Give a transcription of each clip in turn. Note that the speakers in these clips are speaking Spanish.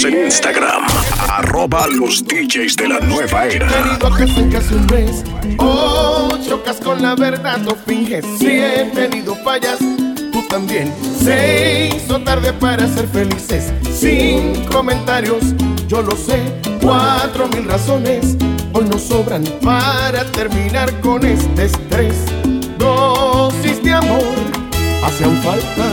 Síguenos en Instagram, arroba los DJs de la nueva era. casi un mes. Oh, chocas con la verdad, no finges. Tenido fallas, tú también. Se hizo tarde para ser felices. Sin comentarios, yo lo sé. Cuatro mil razones hoy nos sobran para terminar con este estrés. Dosis de amor hacían falta,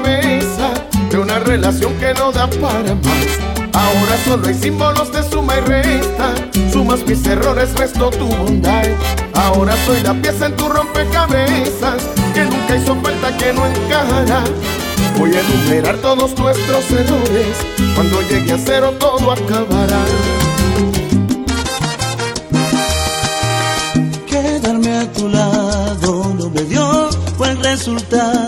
de una relación que no da para más. Ahora solo hay símbolos de suma y resta. Sumas mis errores, resto tu bondad. Ahora soy la pieza en tu rompecabezas que nunca hizo falta que no encajará. Voy a enumerar todos nuestros errores. Cuando llegue a cero todo acabará. Quedarme a tu lado no me dio buen resultado.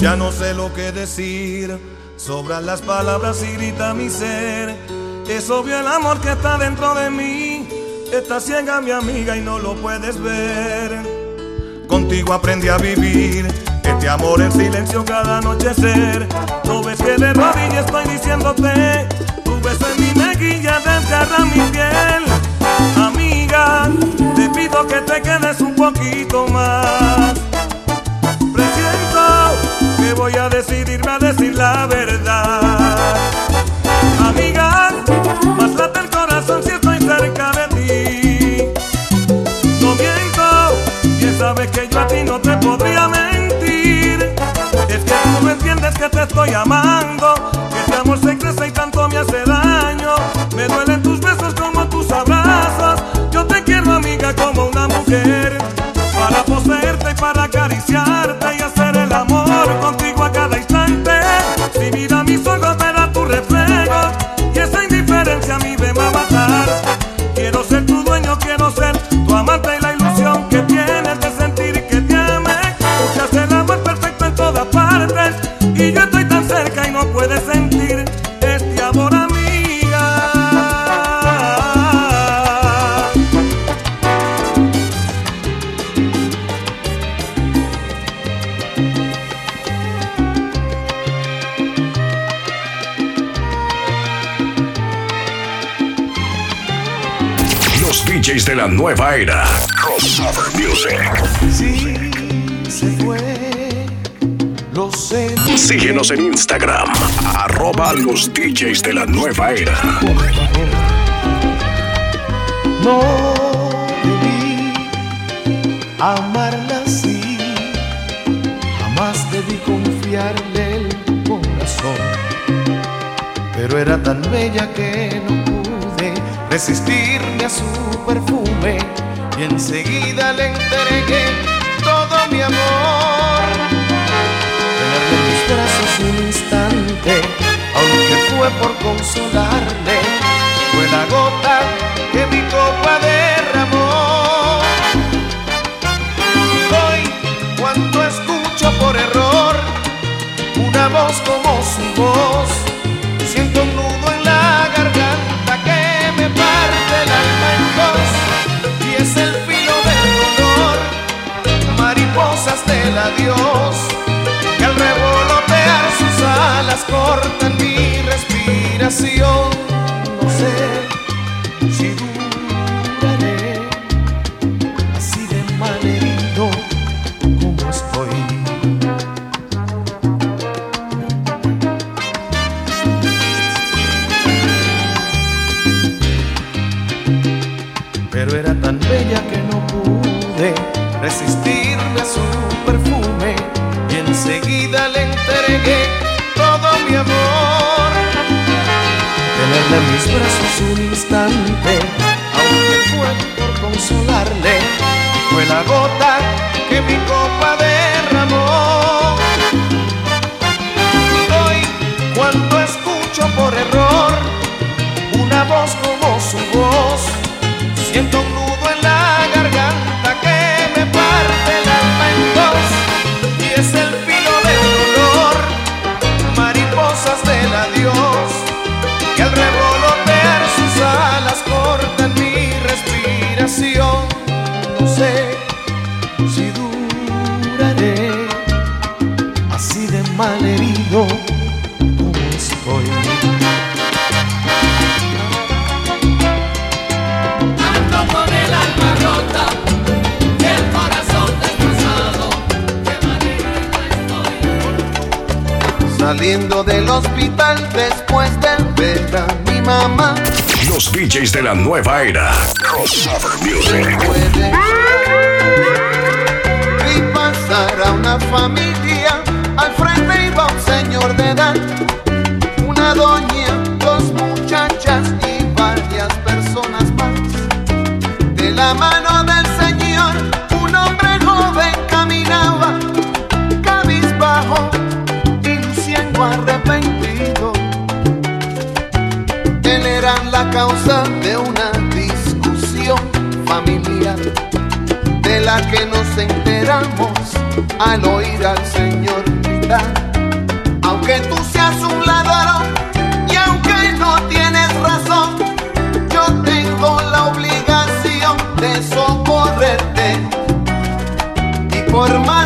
Ya no sé lo que decir, sobran las palabras y grita mi ser. Es obvio el amor que está dentro de mí, está ciega mi amiga y no lo puedes ver. Contigo aprendí a vivir este amor en silencio cada anochecer. No ves que de rodillas estoy diciéndote, tu beso en mi mejilla desgarra mi piel. Amiga, te pido que te quedes un poquito más. Voy a decidirme a decir la verdad. Amiga, más late el corazón si estoy cerca de sabes que yo a ti no te podría mentir. Es que tú no entiendes que te estoy amando, que este amor se crece y tanto me hace daño. Me duelen tus besos como tus abrazos. Yo te quiero amiga como una mujer, para acariciarte y hacer el amor contigo a cada instante. Si mira mis ojos verá tu reflejo y esa indiferencia a mí me va a matar. Quiero ser tu dueño, quiero ser tu amante y la nueva era. Crossover Music. Sí, se fue. Lo sé. Síguenos en Instagram. Arroba los DJs de la nueva era. No debí amarla así. Jamás debí confiarle el corazón. Pero era tan bella que no pude resistirme a su perfume y enseguida le entregué todo mi amor. Tenerle en mis brazos un instante, aunque fue por consolarle, fue la gota que mi copa de Dios, que al revolotear sus alas cortan mi respiración. No sé. DJs de la nueva era. Crossover Music. Puede y pasar a una familia al oír al Señor gritar. Aunque tú seas un ladrón y aunque no tienes razón, yo tengo la obligación de socorrerte. Y por más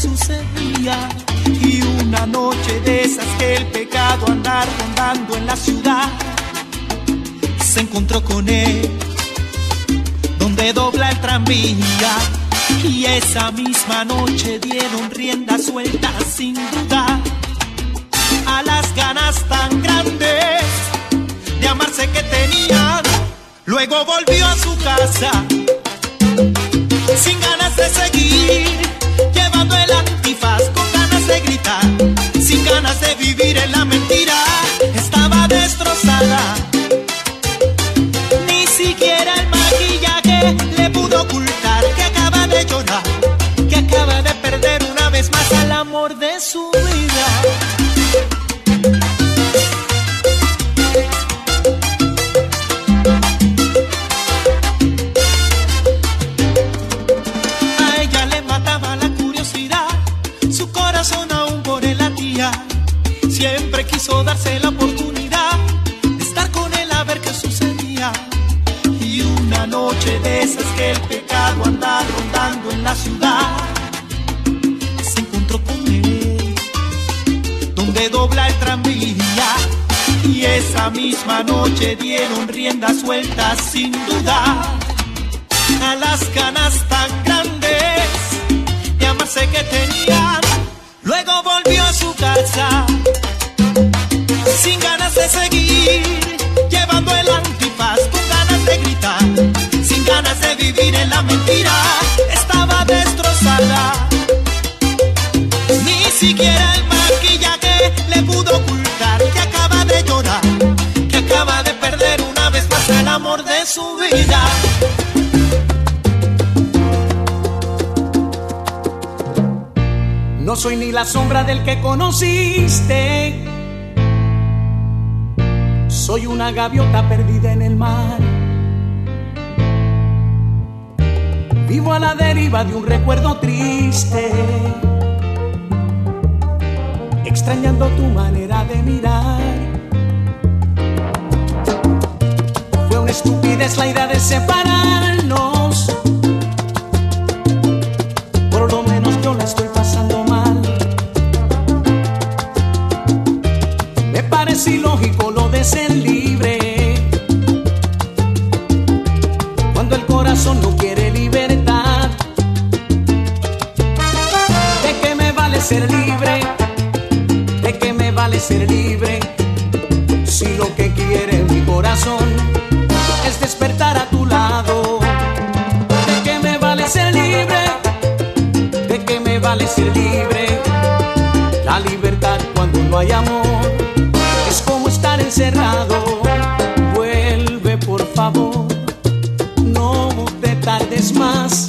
sucedía. Y una noche de esas que el pecado anda rondando en la ciudad, se encontró con él, donde dobla el tranvía. Y esa misma noche dieron rienda suelta sin dudar a las ganas tan grandes de amarse que tenían. Luego volvió a su casa sin ganas de seguir, con ganas de gritar, sin ganas de vivir en la mentira. Estaba destrozada. Ni siquiera el maquillaje le pudo ocultar que acaba de llorar, que acaba de perder una vez más al amor de su vida. La ciudad, se encontró con él, donde dobla el tranvía. Y esa misma noche dieron rienda suelta sin dudar a las ganas tan grandes de amarse que tenían. Luego volvió a su casa sin ganas de seguir, llevando el antifaz con ganas de gritar, de vivir en la mentira. Estaba destrozada. Ni siquiera el maquillaje le pudo ocultar que acaba de llorar, que acaba de perder una vez más el amor de su vida. No soy ni la sombra del que conociste. Soy una gaviota perdida en el mar. Vivo a la deriva de un recuerdo triste. Extrañando tu manera de mirar. Fue una estupidez la idea de separarnos. Por lo menos yo la estoy pasando mal. Me parece ilógico lo de ser libre. Si lo que quiere mi corazón es despertar a tu lado, ¿de qué me vale ser libre? ¿De qué me vale ser libre? La libertad cuando no hay amor es como estar encerrado. Vuelve por favor, no te tardes más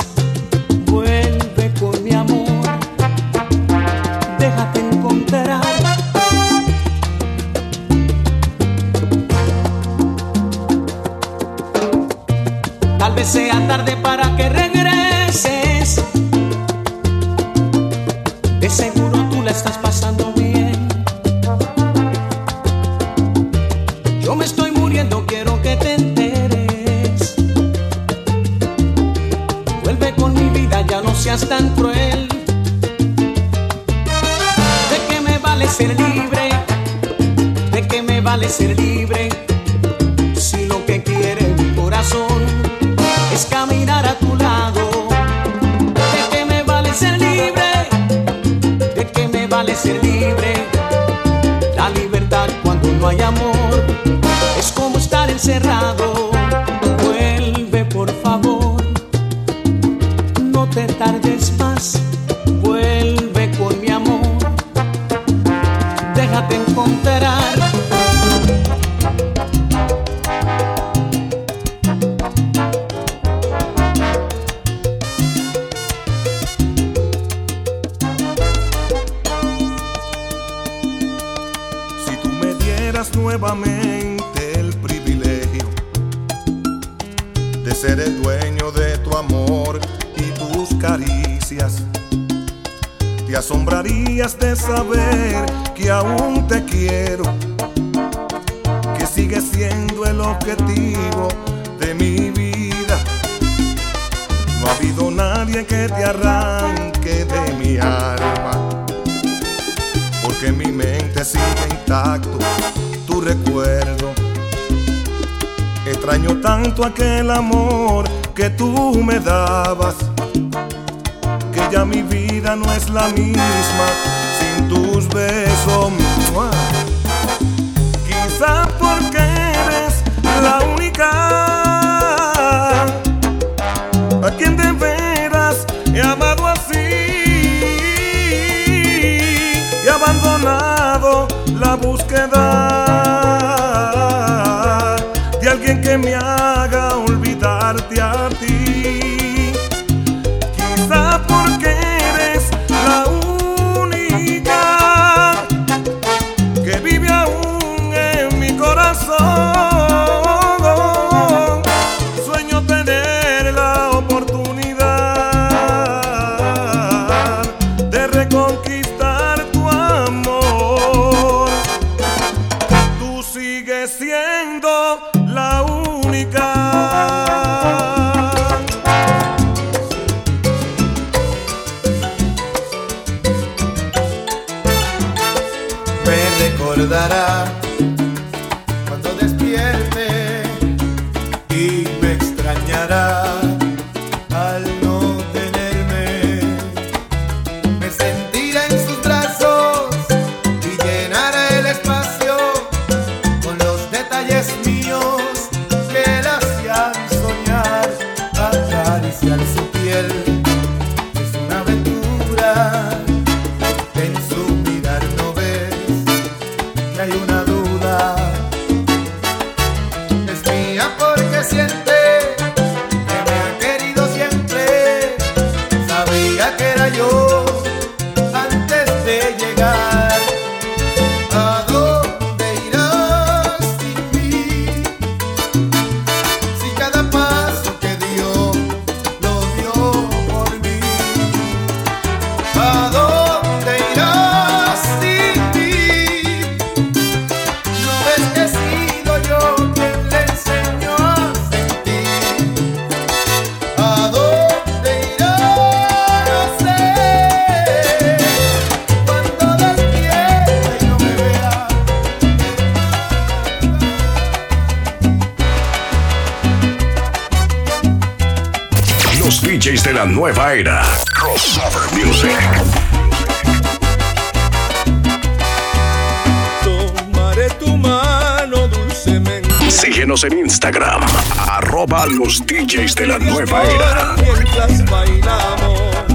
Vuelve por favor, no te tardes. Extraño tanto aquel amor que tú me dabas, que ya mi vida no es la misma sin tus besos. Quizá porque eres la única. los DJs de la nueva era. Crossover Music. Tomaré tu mano dulcemente. Síguenos en Instagram, arroba los DJs de la nueva era. Mientras bailamos.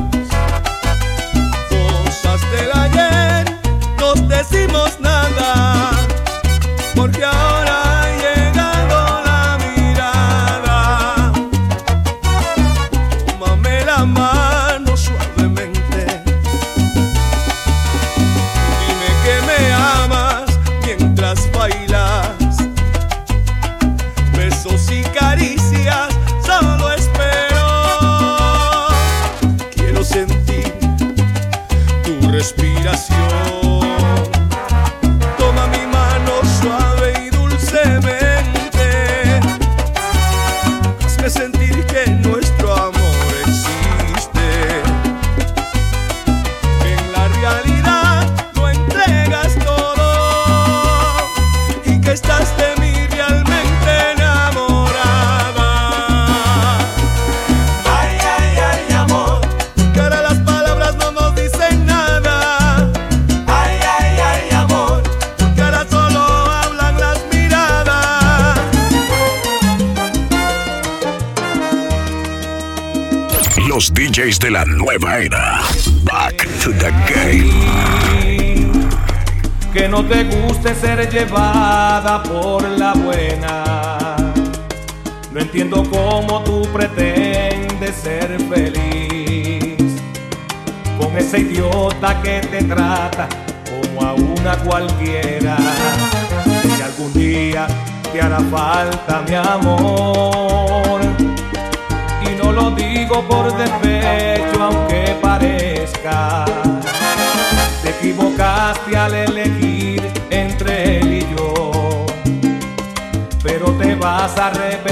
DJs de la nueva era. Back to the game. Que no te guste ser llevada por la buena. No entiendo cómo tú pretendes ser feliz con ese idiota que te trata como a una cualquiera. Si algún día te hará falta mi amor. Y no lo digo por despecho, aunque parezca. Te equivocaste al elegir entre él y yo. Pero te vas a arrepentir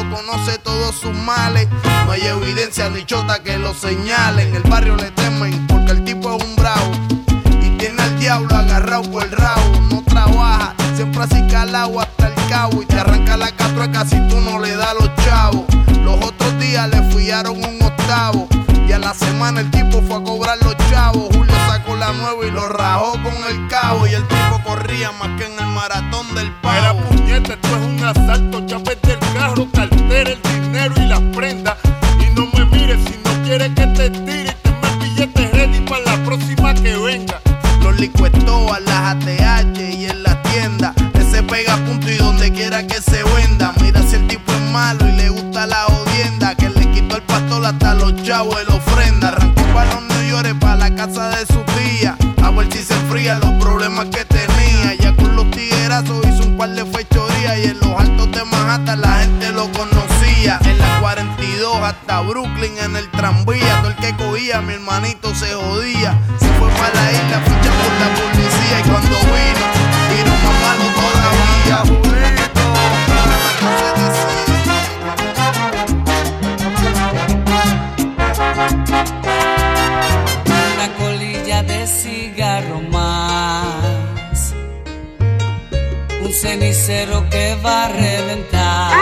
conoce todos sus males. No hay evidencia ni chota que lo señale. En el barrio le temen porque el tipo es un bravo. Y tiene al diablo agarrado por el rabo. No trabaja, siempre así calado hasta el cabo. Y te arranca la catrueca si tú no le das los chavos. Los otros días le fiaron un octavo. Y a la semana el tipo fue a cobrar los chavos. La y lo rajó con el cabo. Y el tipo corría más que en el maratón del Era pavo. puñeta, esto es un asalto. Chapete el carro, cartera, el dinero y las prendas. Y no me mires si no quieres que te tire. Y tenme el billete ready para la próxima que venga. Los licuetó a las ATH y en la tienda. Ese pega punto y donde quiera que se venda. Mira si el tipo es malo y le gusta la jodienda. Que le quitó el pastor hasta los chavos Si se enfría los problemas que tenía. Ya con los tiguerazos hizo un par de fechorías. Y en los altos de Manhattan la gente lo conocía. En la 42 hasta Brooklyn en el tranvía. Todo el que cogía, mi hermanito se jodía. Se fue para la isla, ficha por la policía. Y cuando vino cenicero que va a reventar.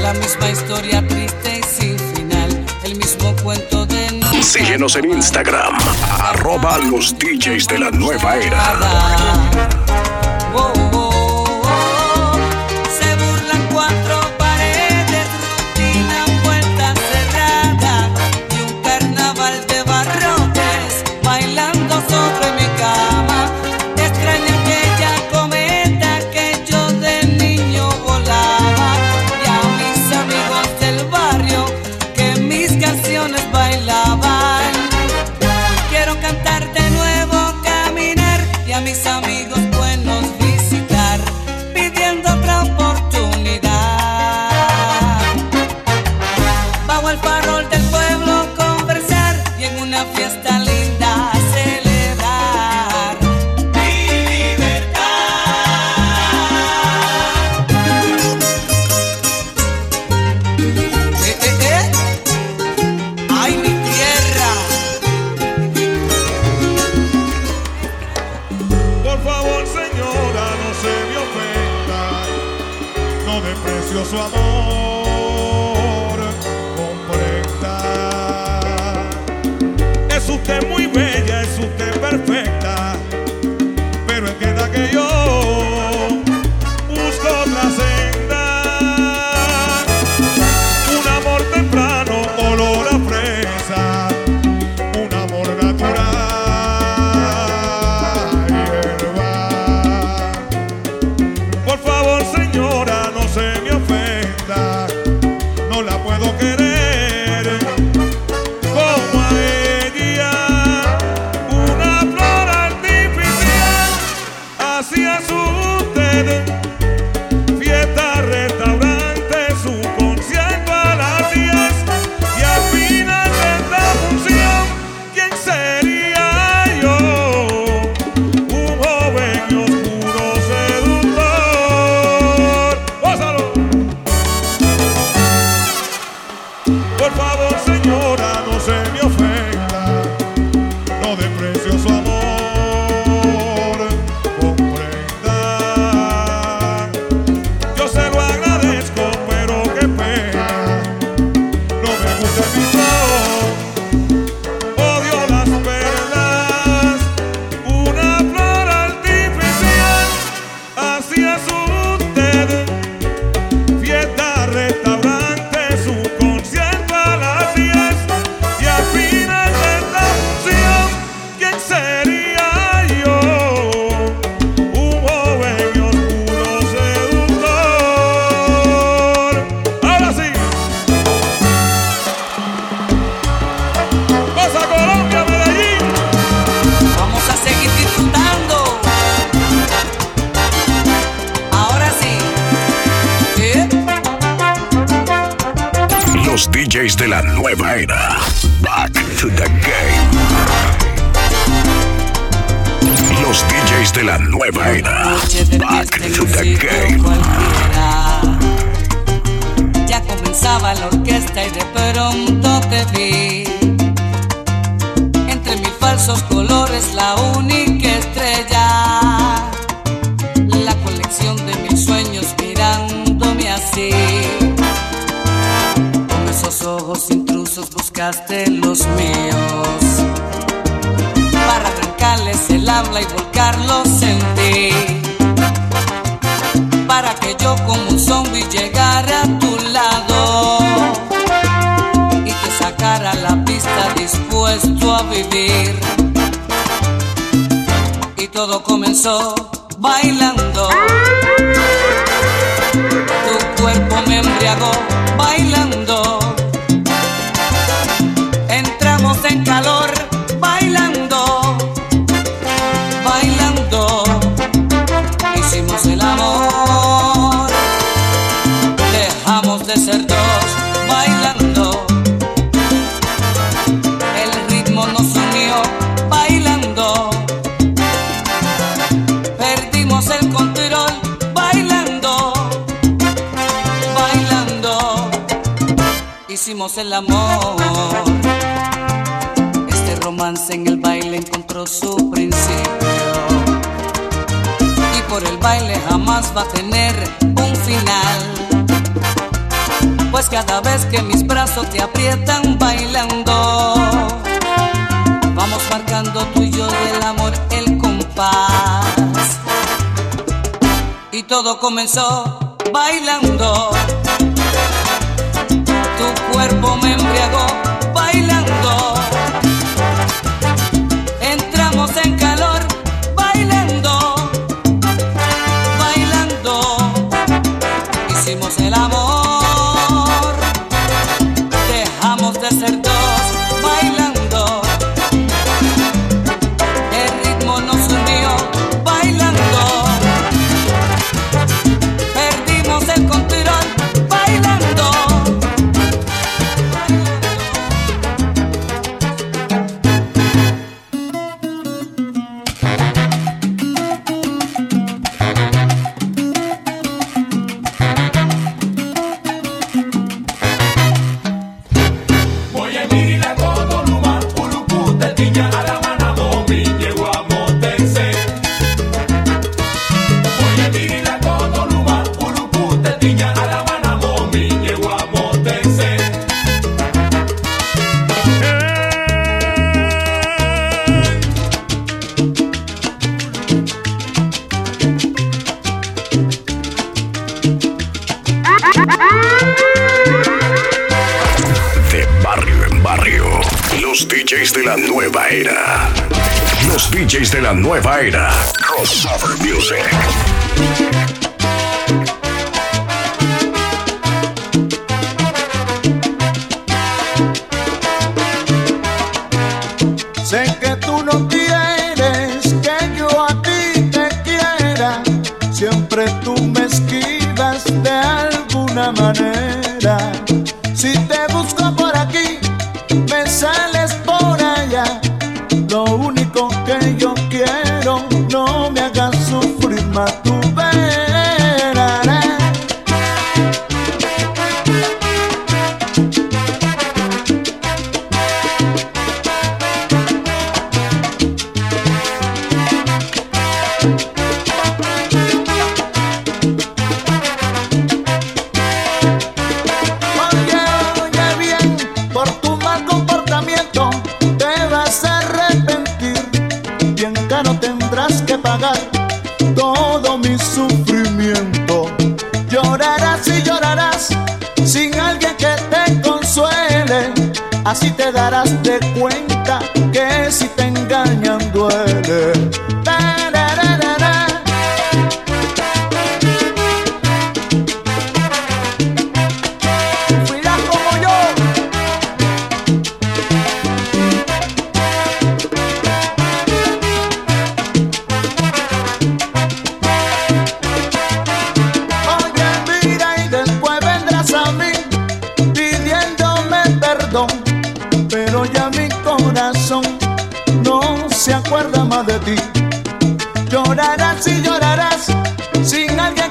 La misma historia triste y sin final, el mismo cuento de nunca Síguenos en Instagram, arroba los DJs de la nueva era. estaba la orquesta y de pronto te vi. Entre mis falsos colores la única estrella, la colección de mis sueños mirándome así. Con esos ojos intrusos buscaste los míos para arrancarles el habla y volcarlos en ti. Para que yo como un zombie llegara a tu lado vivir. Y todo comenzó bailando. Tu cuerpo me embriagó bailando. hicimos el amor. Este romance en el baile encontró su principio. Y por el baile jamás va a tener un final. Pues cada vez que mis brazos te aprietan bailando, vamos marcando tú y yo del amor el compás. Y todo comenzó bailando cuerpo me embriagó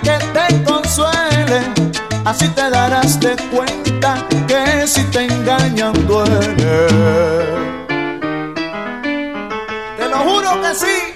que te consuele, así te darás de cuenta que si te engañan duele. Te lo juro que sí.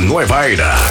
Noivaira.